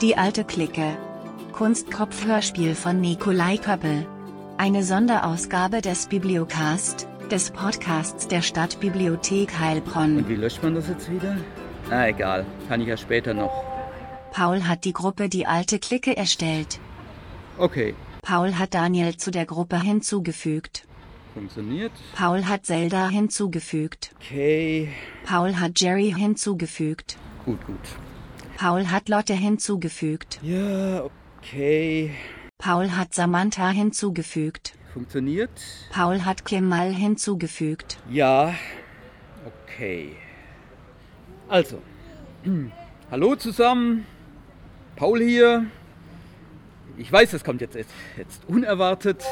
Die alte Clique. Kunstkopf-Hörspiel von Nikolai Köppel. Eine Sonderausgabe des Bibliocast, des Podcasts der Stadtbibliothek Heilbronn. Und wie löscht man das jetzt wieder? Ah, egal. Kann ich ja später noch. Paul hat die Gruppe Die alte Clique erstellt. Okay. Paul hat Daniel zu der Gruppe hinzugefügt. Funktioniert. Paul hat Zelda hinzugefügt. Okay. Paul hat Jerry hinzugefügt. Gut, gut. Paul hat Lotte hinzugefügt. Ja, okay. Paul hat Samantha hinzugefügt. Funktioniert. Paul hat Kemal hinzugefügt. Ja. Okay. Also. Hallo zusammen. Paul hier. Ich weiß, das kommt jetzt, jetzt unerwartet.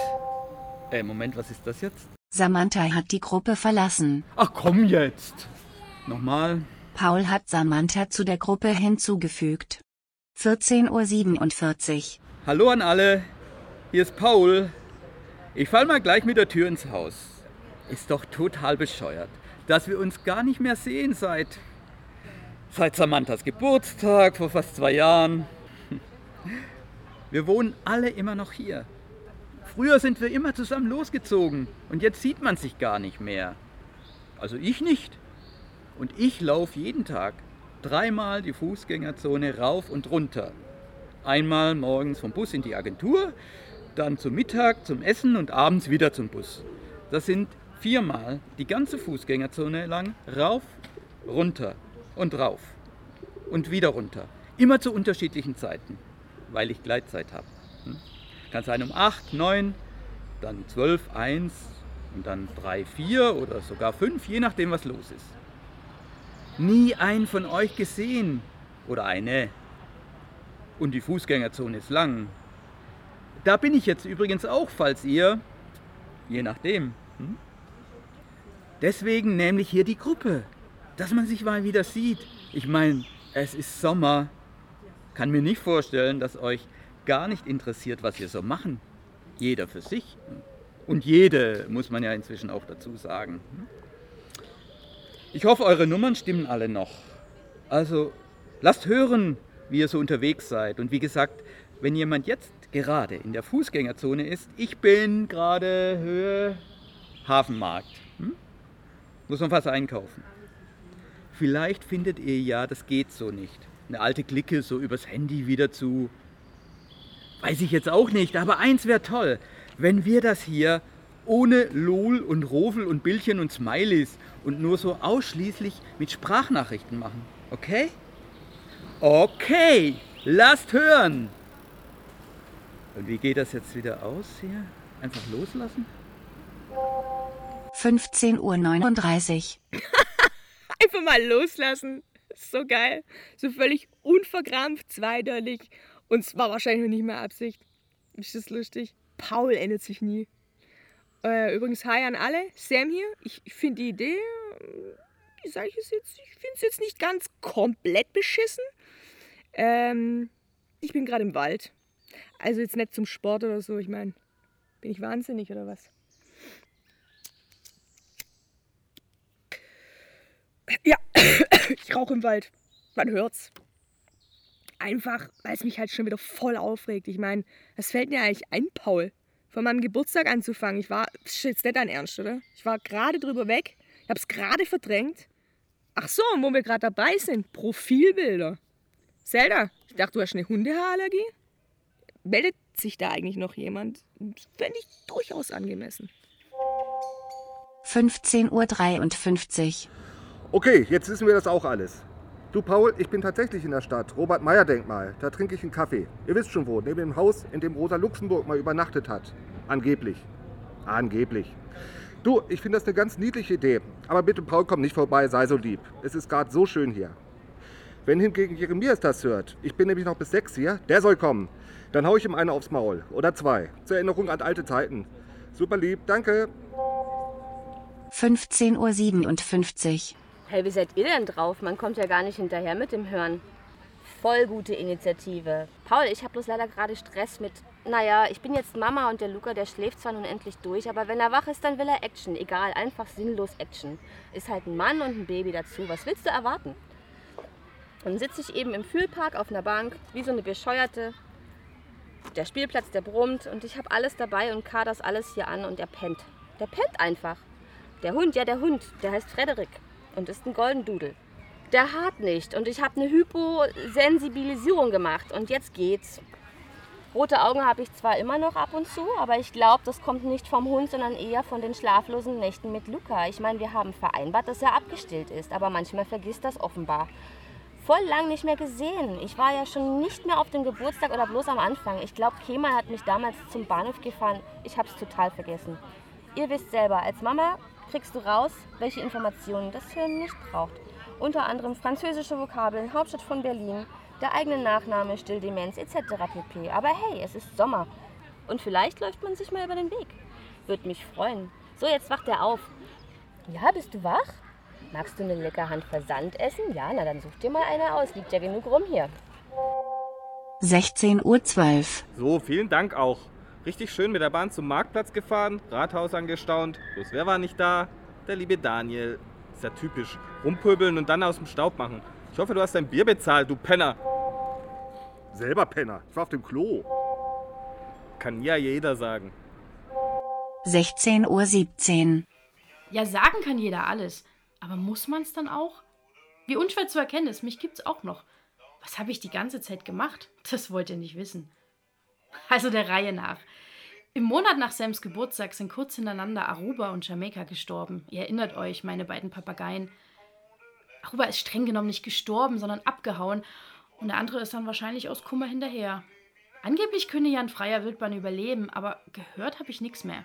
Äh, Moment, was ist das jetzt? Samantha hat die Gruppe verlassen. Ach komm jetzt. Nochmal. Paul hat Samantha zu der Gruppe hinzugefügt. 14.47 Uhr. Hallo an alle. Hier ist Paul. Ich fall mal gleich mit der Tür ins Haus. Ist doch total bescheuert, dass wir uns gar nicht mehr sehen seit. seit Samanthas Geburtstag vor fast zwei Jahren. Wir wohnen alle immer noch hier. Früher sind wir immer zusammen losgezogen und jetzt sieht man sich gar nicht mehr. Also ich nicht. Und ich laufe jeden Tag dreimal die Fußgängerzone rauf und runter. Einmal morgens vom Bus in die Agentur, dann zum Mittag, zum Essen und abends wieder zum Bus. Das sind viermal die ganze Fußgängerzone lang rauf, runter und rauf und wieder runter. Immer zu unterschiedlichen Zeiten weil ich Gleitzeit habe. Hm? Kann sein um 8, 9, dann 12, 1 und dann 3, 4 oder sogar 5, je nachdem, was los ist. Nie einen von euch gesehen oder eine. Und die Fußgängerzone ist lang. Da bin ich jetzt übrigens auch, falls ihr, je nachdem. Hm? Deswegen nämlich hier die Gruppe, dass man sich mal wieder sieht. Ich meine, es ist Sommer, kann mir nicht vorstellen, dass euch gar nicht interessiert, was wir so machen. Jeder für sich. Und jede, muss man ja inzwischen auch dazu sagen. Ich hoffe, eure Nummern stimmen alle noch. Also lasst hören, wie ihr so unterwegs seid. Und wie gesagt, wenn jemand jetzt gerade in der Fußgängerzone ist, ich bin gerade Höhe Hafenmarkt. Hm? Muss man was einkaufen. Vielleicht findet ihr ja, das geht so nicht eine alte Clique so übers Handy wieder zu. Weiß ich jetzt auch nicht, aber eins wäre toll, wenn wir das hier ohne LOL und Rofel und Bildchen und Smileys und nur so ausschließlich mit Sprachnachrichten machen. Okay? Okay, lasst hören! Und wie geht das jetzt wieder aus hier? Einfach loslassen? 15.39 Uhr. Einfach mal loslassen so geil. So völlig unverkrampft, zweideutig. Und es war wahrscheinlich noch nicht mehr Absicht. Ist das lustig? Paul ändert sich nie. Äh, übrigens, hi an alle. Sam hier. Ich, ich finde die Idee, wie sage ich es jetzt? Ich finde es jetzt nicht ganz komplett beschissen. Ähm, ich bin gerade im Wald. Also jetzt nicht zum Sport oder so. Ich meine, bin ich wahnsinnig oder was? Ja, ich rauche im Wald. Man hört's. Einfach, weil es mich halt schon wieder voll aufregt. Ich meine, was fällt mir eigentlich ein, Paul? Von meinem Geburtstag anzufangen. Ich war, das ist jetzt nicht dein Ernst, oder? Ich war gerade drüber weg. Ich hab's gerade verdrängt. Ach so, wo wir gerade dabei sind. Profilbilder. Zelda, ich dachte, du hast eine Hundehaarallergie? Meldet sich da eigentlich noch jemand? Fände ich durchaus angemessen. 15.53 Uhr. Okay, jetzt wissen wir das auch alles. Du Paul, ich bin tatsächlich in der Stadt. Robert Meyer Denkmal. Da trinke ich einen Kaffee. Ihr wisst schon wo, neben dem Haus, in dem Rosa Luxemburg mal übernachtet hat. Angeblich. Angeblich. Du, ich finde das eine ganz niedliche Idee. Aber bitte Paul, komm nicht vorbei, sei so lieb. Es ist gerade so schön hier. Wenn hingegen Jeremias das hört, ich bin nämlich noch bis sechs hier, der soll kommen. Dann hau ich ihm eine aufs Maul. Oder zwei. Zur Erinnerung an alte Zeiten. Super lieb, danke. 15.57 Uhr. Hey, wie seid ihr denn drauf? Man kommt ja gar nicht hinterher mit dem Hören. Voll gute Initiative. Paul, ich habe bloß leider gerade Stress mit. Naja, ich bin jetzt Mama und der Luca, der schläft zwar nun endlich durch, aber wenn er wach ist, dann will er Action. Egal, einfach sinnlos Action. Ist halt ein Mann und ein Baby dazu. Was willst du erwarten? Dann sitze ich eben im Fühlpark auf einer Bank, wie so eine Bescheuerte. Der Spielplatz, der brummt und ich habe alles dabei und kar das alles hier an und der pennt. Der pennt einfach. Der Hund, ja der Hund, der heißt Frederik und ist ein Golden Doodle. Der hart nicht und ich habe eine Hyposensibilisierung gemacht und jetzt geht's. Rote Augen habe ich zwar immer noch ab und zu, aber ich glaube, das kommt nicht vom Hund, sondern eher von den schlaflosen Nächten mit Luca. Ich meine, wir haben vereinbart, dass er abgestillt ist, aber manchmal vergisst das offenbar. Voll lang nicht mehr gesehen. Ich war ja schon nicht mehr auf dem Geburtstag oder bloß am Anfang. Ich glaube, Kemal hat mich damals zum Bahnhof gefahren. Ich habe es total vergessen. Ihr wisst selber, als Mama kriegst du raus, welche Informationen das Hirn nicht braucht. Unter anderem französische Vokabeln, Hauptstadt von Berlin, der eigene Nachname, Stilldemenz etc. pp. Aber hey, es ist Sommer. Und vielleicht läuft man sich mal über den Weg. Würde mich freuen. So, jetzt wacht er auf. Ja, bist du wach? Magst du eine lecker Hand Versand essen? Ja, na dann such dir mal eine aus. Liegt ja genug rum hier. 16.12 Uhr. So, vielen Dank auch. Richtig schön mit der Bahn zum Marktplatz gefahren, Rathaus angestaunt. Bloß wer war nicht da? Der liebe Daniel. Ist ja typisch. Rumpöbeln und dann aus dem Staub machen. Ich hoffe, du hast dein Bier bezahlt, du Penner. Selber Penner. Ich war auf dem Klo. Kann ja jeder sagen. 16.17 Uhr. Ja, sagen kann jeder alles. Aber muss man es dann auch? Wie unschwer zu erkennen ist, mich gibt's auch noch. Was habe ich die ganze Zeit gemacht? Das wollt ihr nicht wissen. Also der Reihe nach. Im Monat nach Sams Geburtstag sind kurz hintereinander Aruba und Jamaika gestorben. Ihr erinnert euch, meine beiden Papageien. Aruba ist streng genommen nicht gestorben, sondern abgehauen. Und der andere ist dann wahrscheinlich aus Kummer hinterher. Angeblich könne ja ein freier Wildbahn überleben, aber gehört habe ich nichts mehr.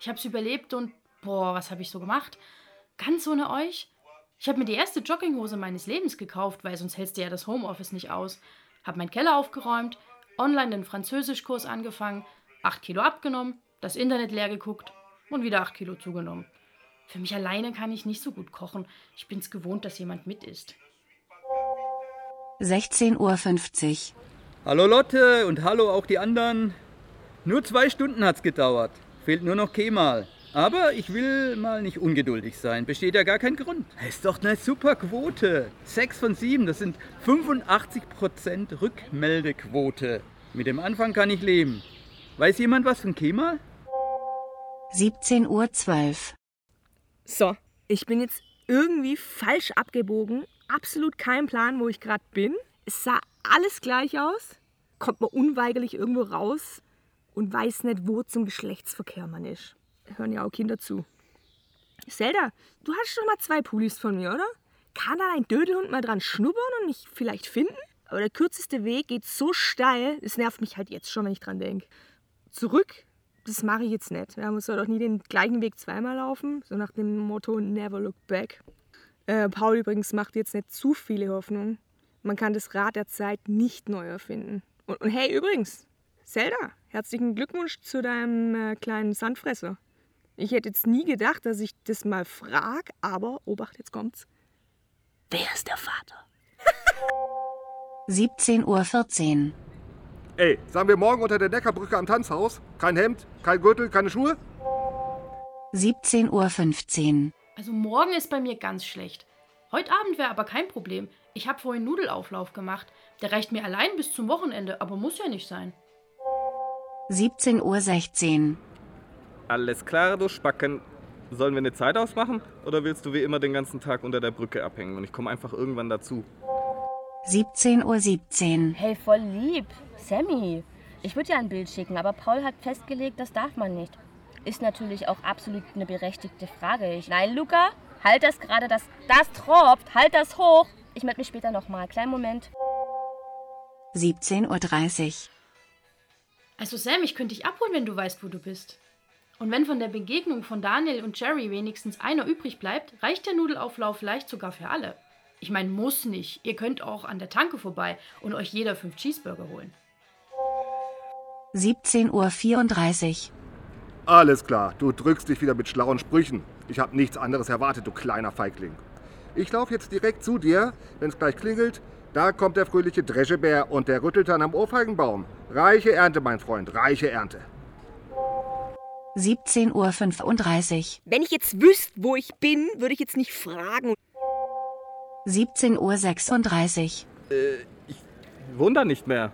Ich habe es überlebt und boah, was habe ich so gemacht? Ganz ohne euch? Ich habe mir die erste Jogginghose meines Lebens gekauft, weil sonst hältst du ja das Homeoffice nicht aus. Hab meinen Keller aufgeräumt, online den Französischkurs angefangen, 8 Kilo abgenommen, das Internet leer geguckt und wieder 8 Kilo zugenommen. Für mich alleine kann ich nicht so gut kochen. Ich bin's gewohnt, dass jemand mit isst. 16.50 Uhr. Hallo Lotte und hallo auch die anderen. Nur zwei Stunden hat's gedauert. Fehlt nur noch Kemal. Aber ich will mal nicht ungeduldig sein. Besteht ja gar kein Grund. Ist doch eine super Quote. Sechs von sieben, das sind 85% Rückmeldequote. Mit dem Anfang kann ich leben. Weiß jemand was von Kemal? 17.12 Uhr. So, ich bin jetzt irgendwie falsch abgebogen. Absolut kein Plan, wo ich gerade bin. Es sah alles gleich aus. Kommt man unweigerlich irgendwo raus und weiß nicht, wo zum Geschlechtsverkehr man ist. Hören ja auch Kinder zu. Zelda, du hast schon mal zwei Pullis von mir, oder? Kann da ein Dödelhund mal dran schnuppern und mich vielleicht finden? Aber der kürzeste Weg geht so steil, es nervt mich halt jetzt schon, wenn ich dran denke. Zurück, das mache ich jetzt nicht. Man soll doch nie den gleichen Weg zweimal laufen, so nach dem Motto Never Look Back. Äh, Paul übrigens macht jetzt nicht zu viele Hoffnungen. Man kann das Rad der Zeit nicht neu erfinden. Und, und hey, übrigens, Zelda, herzlichen Glückwunsch zu deinem äh, kleinen Sandfresser. Ich hätte jetzt nie gedacht, dass ich das mal frag, aber, Obacht, jetzt kommt's. Wer ist der Vater? 17.14 Uhr. Ey, sagen wir morgen unter der Neckarbrücke am Tanzhaus? Kein Hemd, kein Gürtel, keine Schuhe? 17.15 Uhr. Also morgen ist bei mir ganz schlecht. Heute Abend wäre aber kein Problem. Ich habe vorhin Nudelauflauf gemacht. Der reicht mir allein bis zum Wochenende, aber muss ja nicht sein. 17.16 Uhr. Alles klar, du Spacken. Sollen wir eine Zeit ausmachen? Oder willst du wie immer den ganzen Tag unter der Brücke abhängen und ich komme einfach irgendwann dazu? 17.17 Uhr. Hey, voll lieb. Sammy. Ich würde dir ein Bild schicken, aber Paul hat festgelegt, das darf man nicht. Ist natürlich auch absolut eine berechtigte Frage. Ich, nein, Luca, halt das gerade, das, das tropft, halt das hoch. Ich melde mich später nochmal. Kleinen Moment. 17.30 Uhr. Also Sam, ich könnte dich abholen, wenn du weißt, wo du bist. Und wenn von der Begegnung von Daniel und Jerry wenigstens einer übrig bleibt, reicht der Nudelauflauf vielleicht sogar für alle. Ich meine, muss nicht. Ihr könnt auch an der Tanke vorbei und euch jeder fünf Cheeseburger holen. 17.34 Uhr. Alles klar, du drückst dich wieder mit schlauen Sprüchen. Ich habe nichts anderes erwartet, du kleiner Feigling. Ich laufe jetzt direkt zu dir, wenn es gleich klingelt. Da kommt der fröhliche Dreschebär und der rüttelt dann am Ohrfeigenbaum. Reiche Ernte, mein Freund, reiche Ernte. 17.35 Uhr. Wenn ich jetzt wüsste, wo ich bin, würde ich jetzt nicht fragen. 17.36 Uhr. Wohn da nicht mehr.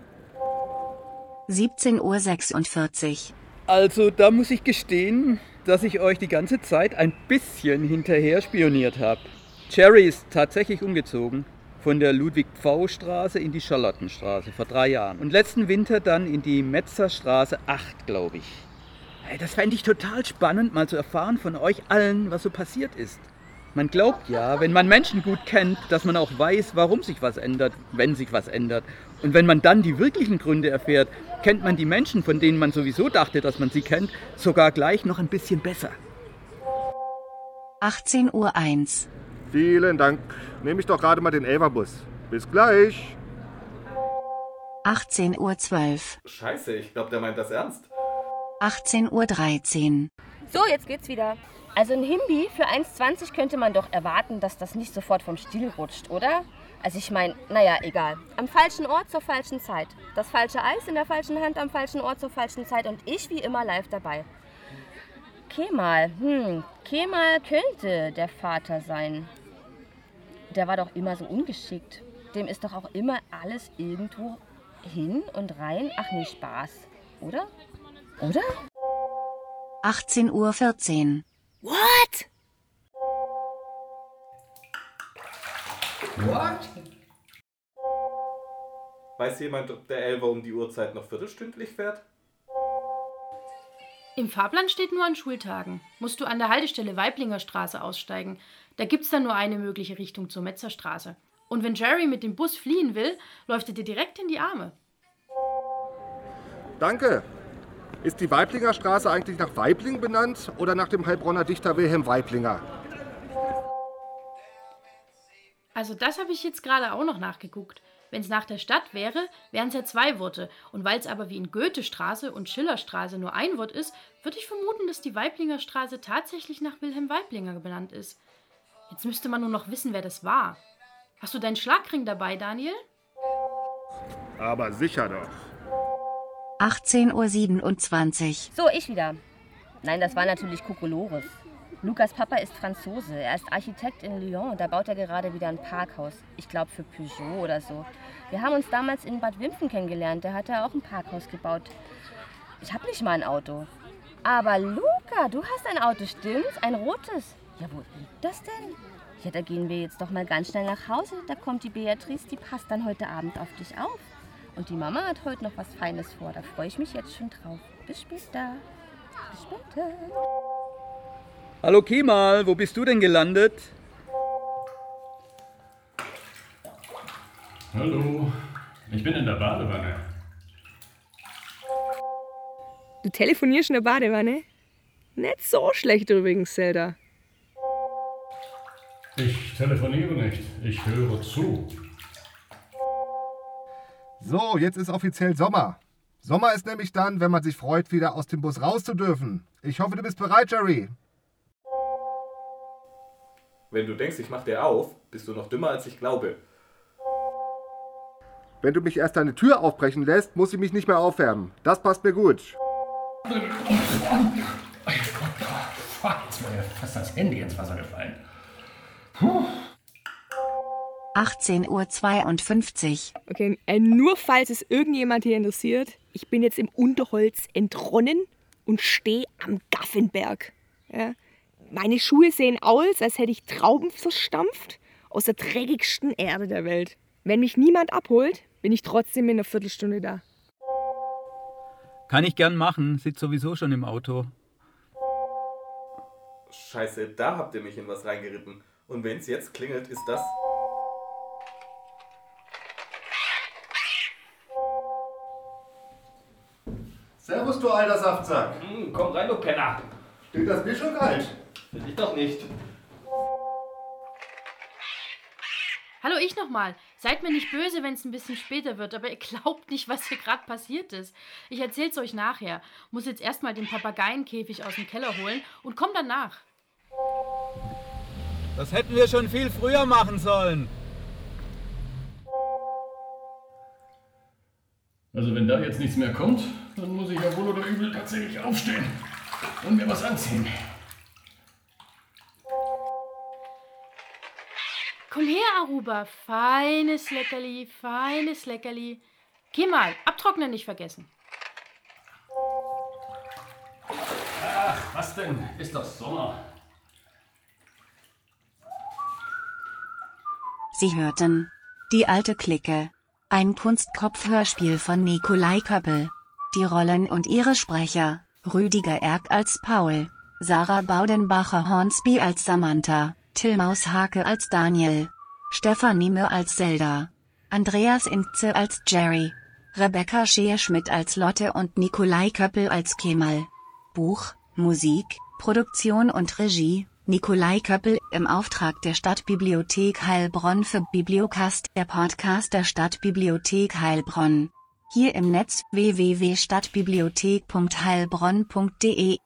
17.46 Uhr. Also, da muss ich gestehen, dass ich euch die ganze Zeit ein bisschen hinterher spioniert habe. Jerry ist tatsächlich umgezogen. Von der Ludwig-Pfau-Straße in die Charlottenstraße vor drei Jahren. Und letzten Winter dann in die Metzerstraße 8, glaube ich. Hey, das fände ich total spannend, mal zu erfahren von euch allen, was so passiert ist. Man glaubt ja, wenn man Menschen gut kennt, dass man auch weiß, warum sich was ändert, wenn sich was ändert. Und wenn man dann die wirklichen Gründe erfährt, kennt man die Menschen, von denen man sowieso dachte, dass man sie kennt, sogar gleich noch ein bisschen besser. 18.01 Uhr. Vielen Dank. Nehme ich doch gerade mal den Elverbus. Bis gleich. 18.12 Uhr. Scheiße, ich glaube, der meint das ernst. 18.13 Uhr. So, jetzt geht's wieder. Also ein Himbi für 1,20 könnte man doch erwarten, dass das nicht sofort vom Stiel rutscht, oder? Also ich meine, naja, egal. Am falschen Ort zur falschen Zeit. Das falsche Eis in der falschen Hand am falschen Ort zur falschen Zeit und ich wie immer live dabei. Kemal, hm, Kemal könnte der Vater sein. Der war doch immer so ungeschickt. Dem ist doch auch immer alles irgendwo hin und rein. Ach nee, Spaß. Oder? Oder? 18.14 Uhr. What? Weiß jemand, ob der Elver um die Uhrzeit noch viertelstündlich fährt? Im Fahrplan steht nur an Schultagen. Musst du an der Haltestelle Weiblinger Straße aussteigen. Da gibt's dann nur eine mögliche Richtung zur Metzerstraße. Und wenn Jerry mit dem Bus fliehen will, läuft er dir direkt in die Arme. Danke. Ist die Weiblinger Straße eigentlich nach Weibling benannt oder nach dem Heilbronner Dichter Wilhelm Weiblinger? Also das habe ich jetzt gerade auch noch nachgeguckt. Wenn es nach der Stadt wäre, wären es ja zwei Worte. Und weil es aber wie in Goethestraße und Schillerstraße nur ein Wort ist, würde ich vermuten, dass die Weiblinger Straße tatsächlich nach Wilhelm Weiblinger benannt ist. Jetzt müsste man nur noch wissen, wer das war. Hast du deinen Schlagring dabei, Daniel? Aber sicher doch. 18.27 Uhr. So, ich wieder. Nein, das war natürlich Kokolores. Lukas Papa ist Franzose. Er ist Architekt in Lyon. Da baut er gerade wieder ein Parkhaus. Ich glaube für Peugeot oder so. Wir haben uns damals in Bad Wimpfen kennengelernt. Da hat er auch ein Parkhaus gebaut. Ich habe nicht mal ein Auto. Aber Luca, du hast ein Auto, stimmt's? Ein rotes. Ja, wo liegt das denn? Ja, da gehen wir jetzt doch mal ganz schnell nach Hause. Da kommt die Beatrice, die passt dann heute Abend auf dich auf. Und die Mama hat heute noch was Feines vor. Da freue ich mich jetzt schon drauf. Bis später. Bis später. Hallo Kemal, wo bist du denn gelandet? Hallo, ich bin in der Badewanne. Du telefonierst in der Badewanne? Nicht so schlecht übrigens, Zelda. Ich telefoniere nicht, ich höre zu. So, jetzt ist offiziell Sommer. Sommer ist nämlich dann, wenn man sich freut, wieder aus dem Bus raus zu dürfen. Ich hoffe, du bist bereit, Jerry. Wenn du denkst, ich mach dir auf, bist du noch dümmer als ich glaube. Wenn du mich erst deine Tür aufbrechen lässt, muss ich mich nicht mehr aufwärmen. Das passt mir gut. Fuck, jetzt wäre mir fast das Handy ins Wasser gefallen. 18.52 Uhr. Okay, äh, nur falls es irgendjemand hier interessiert, ich bin jetzt im Unterholz entronnen und stehe am Gaffenberg. Ja. Meine Schuhe sehen aus, als hätte ich Trauben verstampft aus der dreckigsten Erde der Welt. Wenn mich niemand abholt, bin ich trotzdem in einer Viertelstunde da. Kann ich gern machen, sitzt sowieso schon im Auto. Scheiße, da habt ihr mich in was reingeritten. Und wenn's jetzt klingelt, ist das. Servus, du alter Saftsack. Hm, komm rein, du Penner. Steht das Bier schon kalt? Will ich doch nicht. Hallo, ich nochmal. Seid mir nicht böse, wenn es ein bisschen später wird, aber ihr glaubt nicht, was hier gerade passiert ist. Ich erzähl's euch nachher. Muss jetzt erstmal den Papageienkäfig aus dem Keller holen und komm danach. Das hätten wir schon viel früher machen sollen. Also wenn da jetzt nichts mehr kommt, dann muss ich ja wohl oder übel tatsächlich aufstehen und mir was anziehen. Komm her, Aruba, feines Leckerli, feines Leckerli. Geh mal, abtrocknen nicht vergessen. Ach, was denn? Ist doch Sommer. Sie hörten Die alte Clique. Ein Kunstkopfhörspiel von Nikolai Köppel. Die Rollen und ihre Sprecher. Rüdiger Erk als Paul. Sarah Baudenbacher-Hornsby als Samantha. Tilmaus Hake als Daniel. Stefanie Mö als Zelda. Andreas Intze als Jerry. Rebecca Scheer-Schmidt als Lotte und Nikolai Köppel als Kemal. Buch, Musik, Produktion und Regie, Nikolai Köppel im Auftrag der Stadtbibliothek Heilbronn für Bibliocast, der Podcast der Stadtbibliothek Heilbronn. Hier im Netz www.stadtbibliothek.heilbronn.de